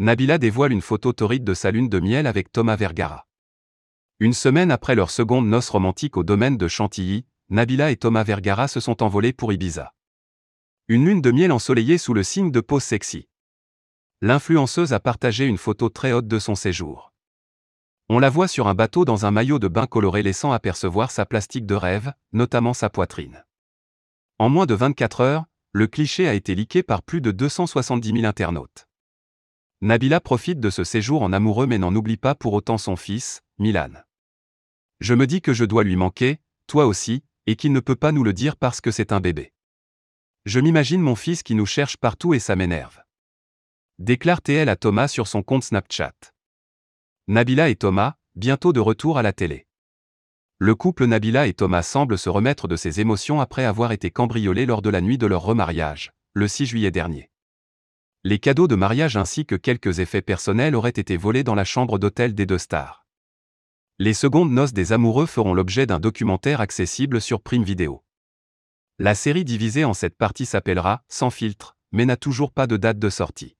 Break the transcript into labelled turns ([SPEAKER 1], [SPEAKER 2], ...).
[SPEAKER 1] Nabila dévoile une photo torride de sa lune de miel avec Thomas Vergara. Une semaine après leur seconde noce romantique au domaine de Chantilly, Nabila et Thomas Vergara se sont envolés pour Ibiza. Une lune de miel ensoleillée sous le signe de pose sexy. L'influenceuse a partagé une photo très haute de son séjour. On la voit sur un bateau dans un maillot de bain coloré laissant apercevoir sa plastique de rêve, notamment sa poitrine. En moins de 24 heures, le cliché a été liqué par plus de 270 000 internautes. Nabila profite de ce séjour en amoureux mais n'en oublie pas pour autant son fils, Milan. Je me dis que je dois lui manquer, toi aussi, et qu'il ne peut pas nous le dire parce que c'est un bébé. Je m'imagine mon fils qui nous cherche partout et ça m'énerve. Déclare TL à Thomas sur son compte Snapchat. Nabila et Thomas, bientôt de retour à la télé. Le couple Nabila et Thomas semble se remettre de ses émotions après avoir été cambriolés lors de la nuit de leur remariage, le 6 juillet dernier. Les cadeaux de mariage ainsi que quelques effets personnels auraient été volés dans la chambre d'hôtel des deux stars. Les secondes noces des amoureux feront l'objet d'un documentaire accessible sur Prime Video. La série divisée en cette partie s'appellera Sans filtre, mais n'a toujours pas de date de sortie.